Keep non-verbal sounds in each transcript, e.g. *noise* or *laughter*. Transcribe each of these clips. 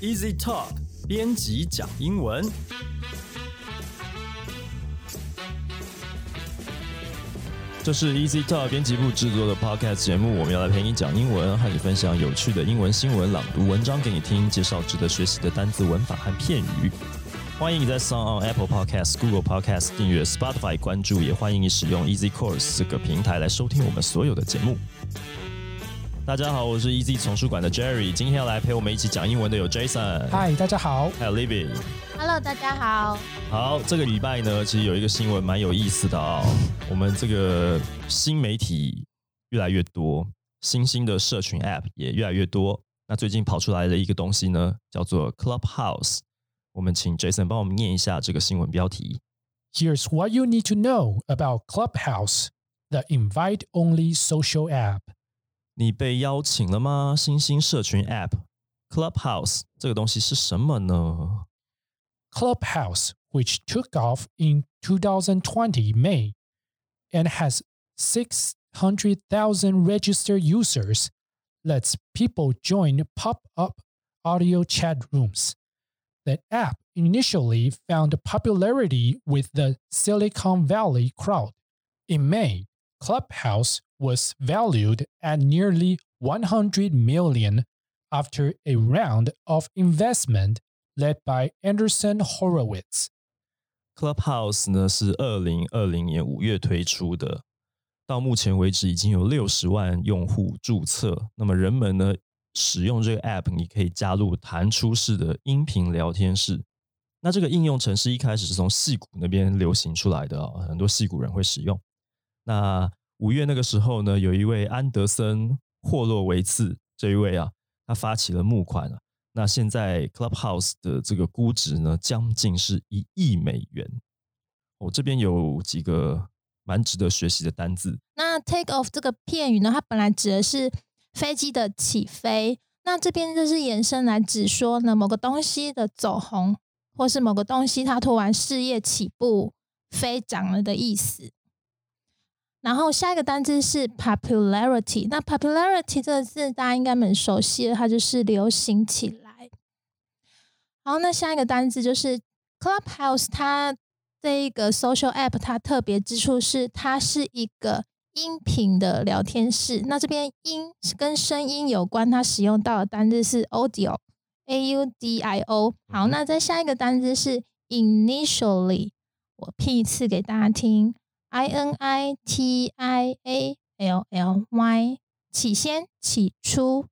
Easy Talk 编辑讲英文。这是 Easy Talk 编辑部制作的 Podcast 节目，我们要来陪你讲英文，和你分享有趣的英文新闻，朗读文章给你听，介绍值得学习的单词、文法和片语。欢迎你在 s o n g on Apple Podcast、Google Podcast 订阅，Spotify 关注，也欢迎你使用 Easy Course 这个平台来收听我们所有的节目。大家好，我是 Easy 丛书馆的 Jerry，今天要来陪我们一起讲英文的有 Jason，嗨，大家好，还有 Libby。Hello，大家好。好，这个礼拜呢，其实有一个新闻蛮有意思的啊、我们这个新媒体越来越多，新兴的社群 App 也越来越多。那最近跑出来的一个东西呢，叫做 Clubhouse。我们请 Jason 帮我们念一下这个新闻标题。Here's what you need to know about Clubhouse, the invite-only social app. 你被邀请了吗？新兴社群 App Clubhouse 这个东西是什么呢？ Clubhouse, which took off in 2020 May and has 600,000 registered users, lets people join pop-up audio chat rooms. The app initially found popularity with the Silicon Valley crowd. In May, Clubhouse was valued at nearly 100 million after a round of investment led by Anderson Horowitz. Clubhouse 呢是二零二零年五月推出的，到目前为止已经有六十万用户注册。那么人们呢使用这个 App，你可以加入弹出式的音频聊天室。那这个应用程式一开始是从戏谷那边流行出来的、哦，很多戏谷人会使用。那五月那个时候呢，有一位安德森霍洛维茨这一位啊，他发起了募款啊。那现在 Clubhouse 的这个估值呢，将近是一亿美元。我、这边有几个蛮值得学习的单字。那 take off 这个片语呢，它本来指的是飞机的起飞，那这边就是延伸来指说呢某个东西的走红，或是某个东西它突然事业起步飞涨了的意思。然后下一个单字是 popularity，那 popularity 这个字大家应该蛮熟悉的，它就是流行起来。好，那下一个单字就是 Clubhouse，它这一个 social app 它特别之处是它是一个音频的聊天室。那这边音跟声音有关，它使用到的单字是 audio，a u d i o。好，那再下一个单字是 initially，我拼一次给大家听 ，i n i t i a l l y，起先、起初。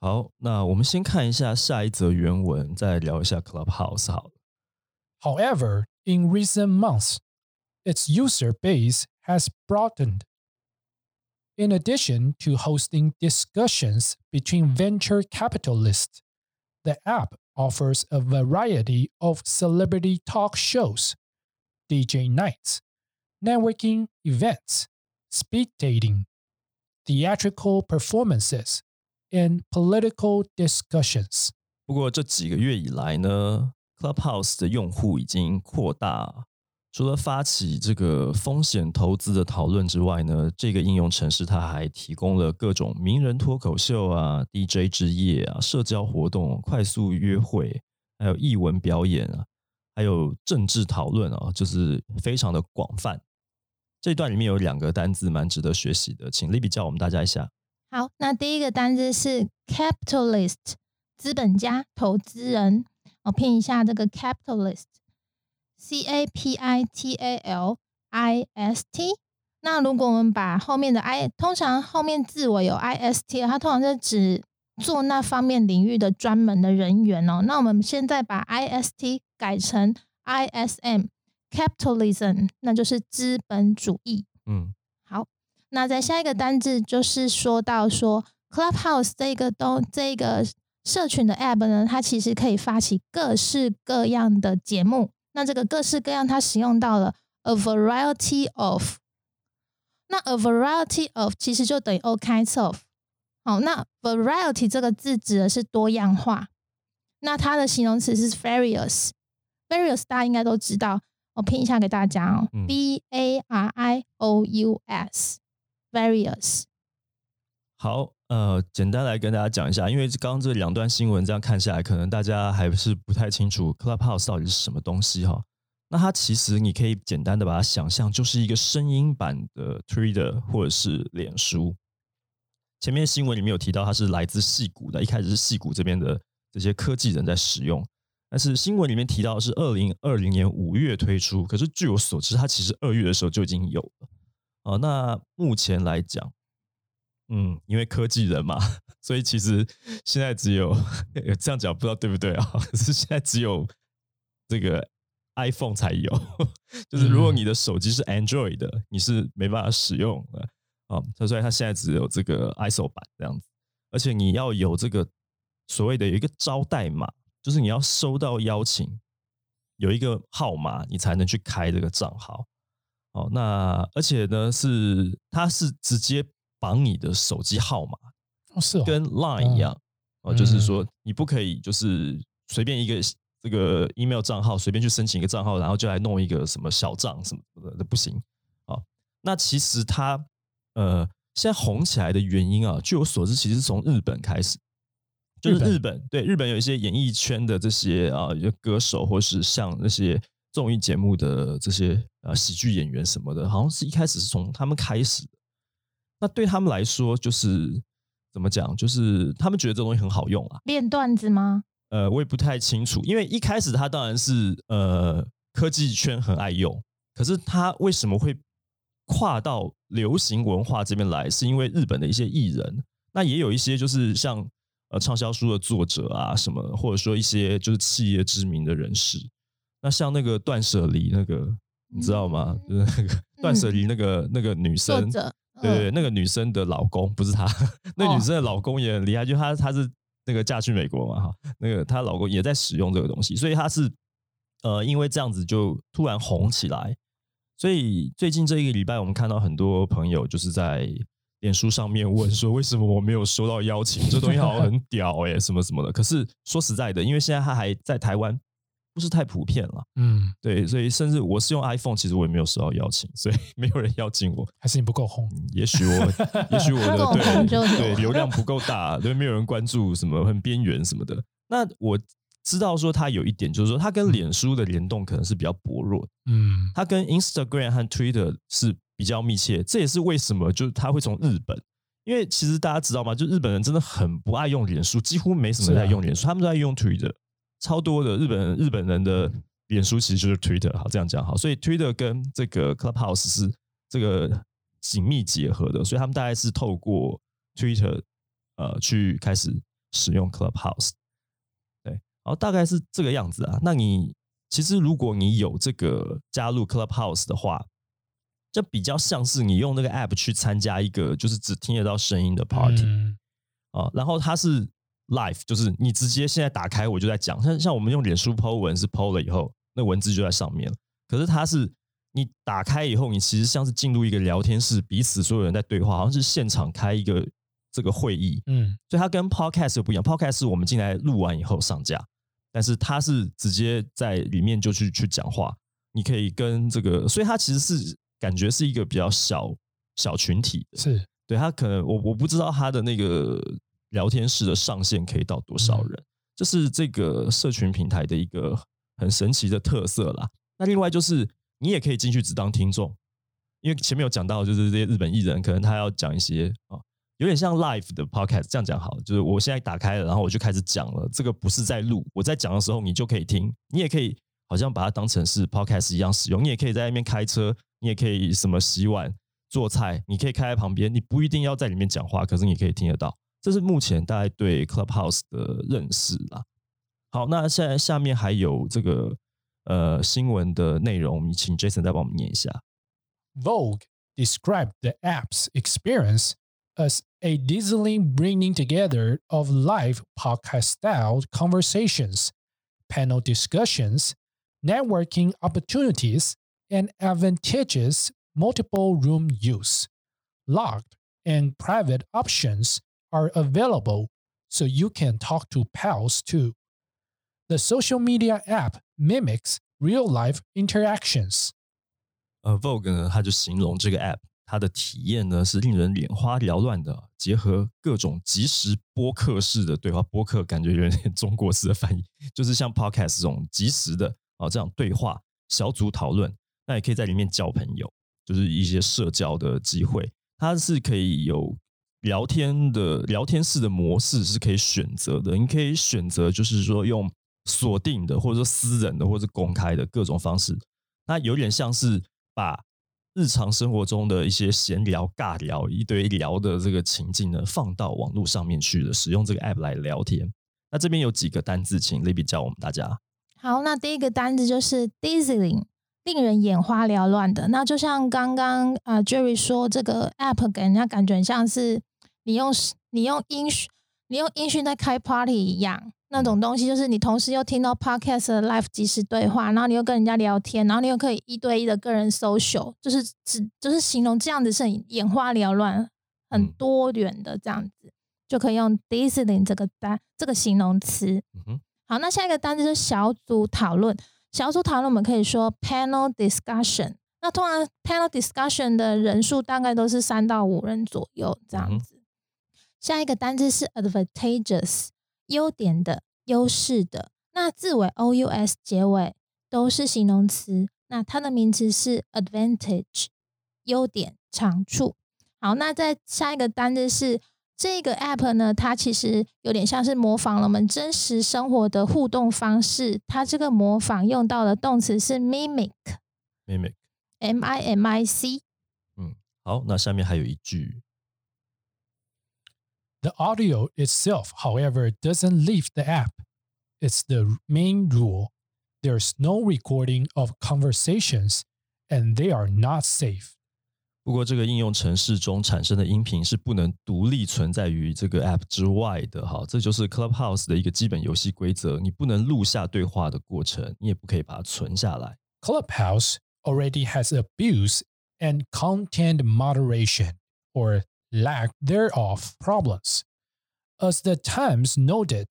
好，那我们先看一下下一则原文，再聊一下 Clubhouse 好了。 However, in recent months, its user base has broadened. In addition to hosting discussions between venture capitalists, the app offers a variety of celebrity talk shows, DJ nights, networking events, speed dating, theatrical performances, and political discussions. 不过这几个月以来呢，Clubhouse 的用户已经扩大。除了发起这个风险投资的讨论之外呢，这个应用程式它还提供了各种名人脱口秀啊、DJ 之夜啊、社交活动、快速约会，还有艺文表演啊，还有政治讨论啊，就是非常的广泛。这段里面有两个单字蛮值得学习的，请 Libby 教我们大家一下。好，那第一个单字是 capitalist，资本家、投资人。我拼一下这个 capitalist，c a p i t a l i s t。那如果我们把后面的 i，通常后面字尾有 i s t，它通常是指做那方面领域的专门的人员哦。那我们现在把 i s t 改成 i s m m，capitalism，那就是资本主义。嗯，好，那在下一个单字就是说到说 Clubhouse 这个东这个社群的 App 呢，它其实可以发起各式各样的节目。那这个各式各样，它使用到了 a variety of。那 a variety of 其实就等于 all kinds of。好，那 variety 这个字指的是多样化。那它的形容词是 various。various 大家应该都知道，我拼一下给大家哦、嗯 b A R I O U S various。好，呃，简单来跟大家讲一下，因为刚刚这两段新闻这样看下来，可能大家还是不太清楚 Clubhouse 到底是什么东西哈。那它其实你可以简单的把它想象，就是一个声音版的 Twitter 或者是脸书。前面新闻里面有提到，它是来自戏谷的，一开始是戏谷这边的这些科技人在使用，但是新闻里面提到是二零二零年五月推出，可是据我所知，它其实二月的时候就已经有了。哦，那目前来讲。嗯，因为科技人嘛，*laughs* 所以其实现在只有 *laughs* 这样讲，不知道对不对啊？*laughs* 可是现在只有这个 iPhone 才有，就是如果你的手机是 Android 的，你是没办法使用的啊。所以它现在只有这个 ISO 版这样子，而且你要有这个所谓的有一个招代码，就是你要收到邀请，有一个号码，你才能去开这个账号。哦，那而且呢，是它是直接。绑你的手机号码哦，是哦，跟 Line 一样哦，就是说你不可以就是随便一个这个 email 账号随便去申请一个账号，然后就来弄一个什么小账什么的，这不行啊。那其实它呃现在红起来的原因啊，据我所知，其实是从日本开始，就是日本对日本有一些演艺圈的这些啊，歌手或是像那些综艺节目的这些呃喜剧演员什么的，好像是一开始是从他们开始。那对他们来说，就是怎么讲？就是他们觉得这东西很好用啊。练段子吗？呃，我也不太清楚，因为一开始他当然是呃科技圈很爱用，可是他为什么会跨到流行文化这边来？是因为日本的一些艺人，那也有一些就是像呃畅销书的作者啊什么，或者说一些就是企业知名的人士。那像那个断舍离那个，你知道吗？就是那个 *laughs* 断舍离那个那个女生。对对，那个女生的老公不是她，那女生的老公也很厉害，就她她是那个嫁去美国嘛哈，那个她老公也在使用这个东西，所以她是呃因为这样子就突然红起来，所以最近这一个礼拜我们看到很多朋友就是在脸书上面问说为什么我没有收到邀请，这东西好像很屌哎什么什么的，可是说实在的，因为现在他还在台湾。不是太普遍了，嗯，对，所以甚至我是用 iPhone，其实我也没有收到邀请，所以没有人邀请我，还是你不够红？也许我，*laughs* 也许我的对对流量不够大，对，没有人关注什么很边缘什么的。那我知道说它有一点，就是说它跟脸书的联动可能是比较薄弱，嗯，它跟 Instagram 和 Twitter 是比较密切，这也是为什么就是他会从日本，因为其实大家知道吗？就日本人真的很不爱用脸书，几乎没什么在用脸书，他们都在用 Twitter。超多的日本日本人的脸书其实就是 Twitter，好这样讲好，所以 Twitter 跟这个 Clubhouse 是这个紧密结合的，所以他们大概是透过 Twitter 呃去开始使用 Clubhouse，对，然后大概是这个样子啊。那你其实如果你有这个加入 Clubhouse 的话，就比较像是你用那个 App 去参加一个就是只听得到声音的 Party 啊，然后它是。Live 就是你直接现在打开我就在讲，像像我们用脸书 Po 文是 Po 了以后，那文字就在上面了。可是它是你打开以后，你其实像是进入一个聊天室，彼此所有人在对话，好像是现场开一个这个会议。嗯，所以它跟 Podcast 不一样，Podcast 是我们进来录完以后上架，但是它是直接在里面就去去讲话，你可以跟这个，所以它其实是感觉是一个比较小小群体的。是对他可能我我不知道他的那个。聊天室的上限可以到多少人？这是这个社群平台的一个很神奇的特色啦。那另外就是你也可以进去只当听众，因为前面有讲到，就是这些日本艺人可能他要讲一些啊，有点像 live 的 podcast。这样讲好，就是我现在打开了，然后我就开始讲了。这个不是在录，我在讲的时候你就可以听，你也可以好像把它当成是 podcast 一样使用。你也可以在那边开车，你也可以什么洗碗、做菜，你可以开在旁边，你不一定要在里面讲话，可是你可以听得到。这是目前大家对 Clubhouse 的认识啦。好，那现在下面还有这个呃新闻的内容，我们请 Jason 再帮我们念一下。Vogue described the app's experience as a dazzling bringing together of live podcast-style conversations, panel discussions, networking opportunities, and advantageous multiple room use. Locked and private options are available so you can talk to pals too. The social media app mimics real life interactions. 呃，Vogue 呢，它就形容这个 app， 它的体验呢是令人眼花缭乱的，结合各种即时播客式的对话，播客感觉有点中国式的翻译，就是像 podcast 这种即时的 啊这样对话小组讨论，那也可以在里面交朋友，就是一些社交的机会，它是可以有聊天的聊天式的模式是可以选择的，你可以选择就是说用锁定的，或者说私人的，或者公开的各种方式，那有点像是把。日常生活中的一些闲聊、尬聊、一堆聊的这个情境呢，放到网络上面去了，使用这个 app 来聊天。那这边有几个单字，请 Libby 教我们大家。好，那第一个单字就是 dazzling，令人眼花缭乱的。那就像刚刚啊 Jerry 说，这个 app 给人家感觉像是你用你用音你用音讯在开 party 一样。那种东西就是你同时又听到 podcast 的 live 即时对话，然后你又跟人家聊天，然后你又可以一对一的个人 social，就是只就是形容这样子是很眼花缭乱、很多元的这样子，就可以用 dazzling 这个单这个形容词。好，那下一个单词是小组讨论。小组讨论我们可以说 panel discussion。那通常 panel discussion 的人数大概都是三到五人左右这样子。下一个单词是 advantageous。优点的、优势的，那字尾 o u s 结尾都是形容词。那它的名词是 advantage，优点、长处。好，那在下一个单字是这个 app 呢，它其实有点像是模仿了我们真实生活的互动方式。它这个模仿用到的动词是 mimic，mimic，m i m i c。嗯，好，那下面还有一句。The audio itself, however, doesn't leave the app. It's the main rule. There's no recording of conversations, and they are not safe. 不过，这个应用程式中产生的音频是不能独立存在于这个 App 之外的。哈，这就是 Clubhouse 的一个基本游戏规则。你不能录下对话的过程，你也不可以把它存下来。Clubhouse already has abuse and content moderation, or lack thereof problems. As the Times noted,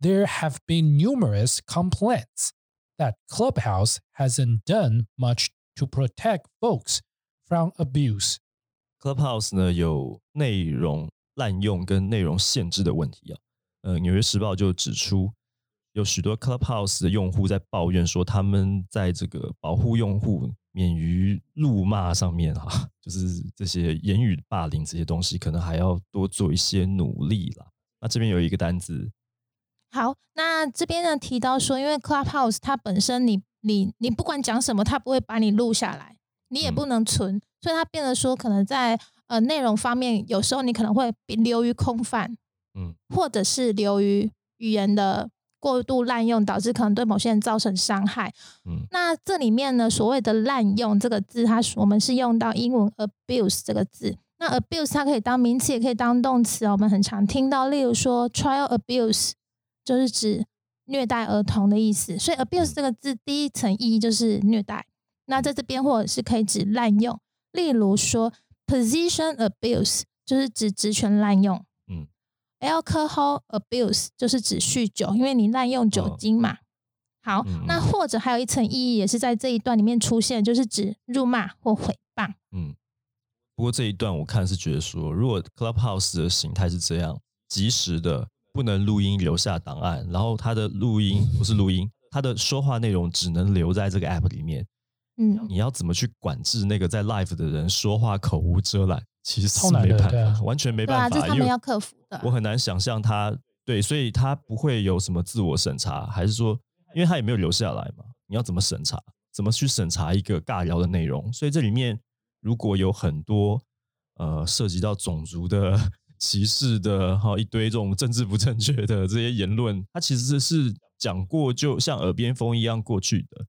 there have been numerous complaints that Clubhouse hasn't done much to protect folks from abuse. Clubhouse 呢有内容滥用跟内容限制的问题啊。呃，《纽约时报》就指出，有许多 Clubhouse 的用户在抱怨说，他们在这个保护用户免于辱骂上面哈，就是这些言语霸凌这些东西，可能还要多做一些努力啦。那这边有一个单子，好，那这边呢提到说，因为 Clubhouse 它本身你你你不管讲什么，它不会把你录下来，你也不能存，所以它变得说，可能在呃内容方面，有时候你可能会流于空泛，嗯，或者是流于语言的。过度滥用导致可能对某些人造成伤害。嗯，那这里面呢，所谓的滥用这个字，它我们是用到英文 abuse 这个字。那 abuse 它可以当名词，也可以当动词我们很常听到，例如说 trial abuse 就是指虐待儿童的意思。所以 abuse 这个字第一层意义就是虐待。那在这边或者是可以指滥用，例如说 position abuse 就是指职权滥用。嗯 Alcohol abuse 就是指酗酒，因为你滥用酒精嘛。好，那或者还有一层意义，也是在这一段里面出现，就是指辱骂或诽谤。嗯，不过这一段我看是觉得说，如果 Clubhouse 的形态是这样，及时的不能录音留下档案，然后它的录音不是录音，他的说话内容只能留在这个 App 里面。嗯，你要怎么去管制那个在 Live 的人说话口无遮拦？其实是没办法，完全没办法，这他们要克服的。我很难想象他对，所以他不会有什么自我审查，还是说，因为他也没有留下来嘛？你要怎么审查？怎么去审查一个尬聊的内容？所以这里面如果有很多呃涉及到种族的 *laughs* 歧视的哈，一堆这种政治不正确的这些言论，他其实是讲过，就像耳边风一样过去的。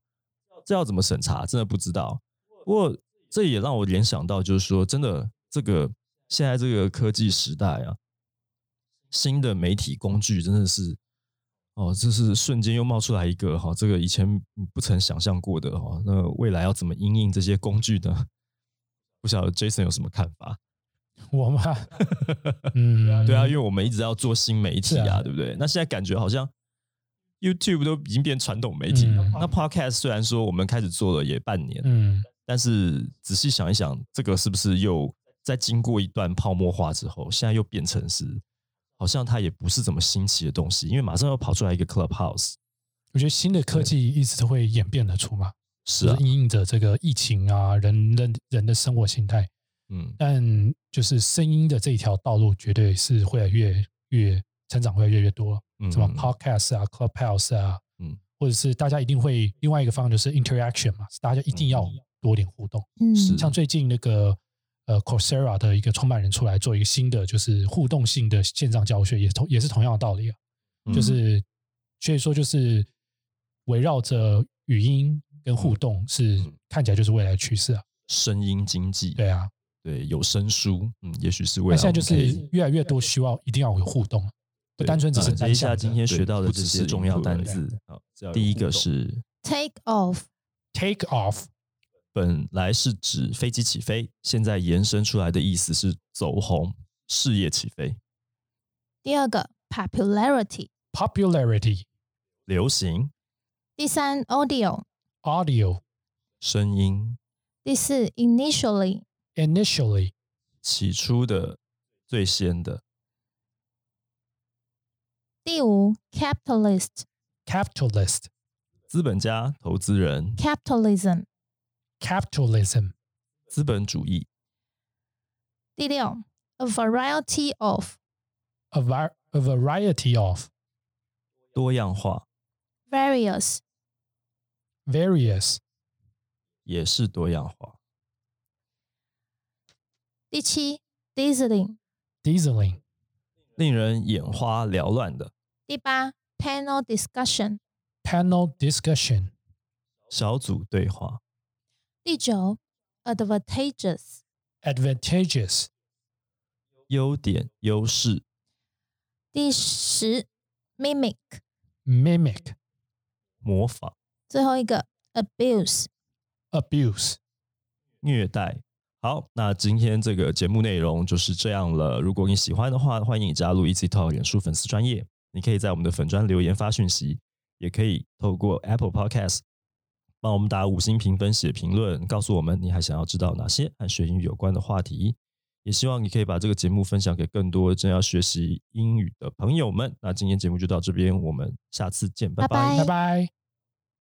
这要怎么审查？真的不知道。不过这也让我联想到，就是说，真的。这个现在这个科技时代啊，新的媒体工具真的是哦，这是瞬间又冒出来一个哈，这个以前不曾想象过的哈。那未来要怎么应用这些工具呢？不晓得 Jason 有什么看法？*laughs* 我嘛？*laughs* 嗯，对啊，因为我们一直要做新媒体啊，对不对？那现在感觉好像 YouTube 都已经变传统媒体了。那 Podcast 虽然说我们开始做了也半年，嗯。但是仔细想一想，这个是不是又在经过一段泡沫化之后，现在又变成是好像它也不是怎么新奇的东西，因为马上又跑出来一个 Clubhouse，我觉得新的科技一直都会演变得出嘛，是啊应着这个疫情啊，人人人的生活形态，嗯，但就是声音的这一条道路，绝对是会越越成长，会越来越多。嗯什么 podcast 啊、clubhouse 啊，嗯。或者是大家一定会另外一个方向就是 interaction 嘛，大家一定要多点互动。嗯，是。像最近那个呃 Coursera 的一个创办人出来做一个新的就是互动性的线上教学，也同也是同样的道理啊，嗯。就是所以说就是围绕着语音跟互动是嗯。看起来就是未来的趋势啊。声音经济，对啊，对，有声书，嗯，也许是未来那现在就是越来越多需要一定要有互动，不单纯只是单向的。今天学到的不只是这些重要单字。好第一个是 take off，take off 本来是指飞机起飞，现在延伸出来的意思是走红、事业起飞、第二个 popularity，popularity 流行、第三 audio，audio 声音、第四 initially，initially 起初的、最先的、第五 capitalist capitalist 资本家、投资人、capitalism，capitalism 资本主义、第六 a variety of a, var- a variety of 多样化，various，various 也是多样化。第七 dazzling，dieseling 令人眼花缭乱的第八 panel discussion，panel discussion 小组对话、第九 advantageous，advantageous 优点、优势、第十 mimic，mimic 模仿、最后一个 abuse。abuse 虐待。好，那今天这个节目内容就是这样了。如果你喜欢的话，欢迎你加入 Easy Talk 脸书粉丝专业。你可以在我们的粉砖留言发讯息，也可以透过 Apple Podcast 帮我们打五星评分、写评论，告诉我们你还想要知道哪些和学英语有关的话题。也希望你可以把这个节目分享给更多正要学习英语的朋友们。那今天节目就到这边，我们下次见，拜拜拜拜拜。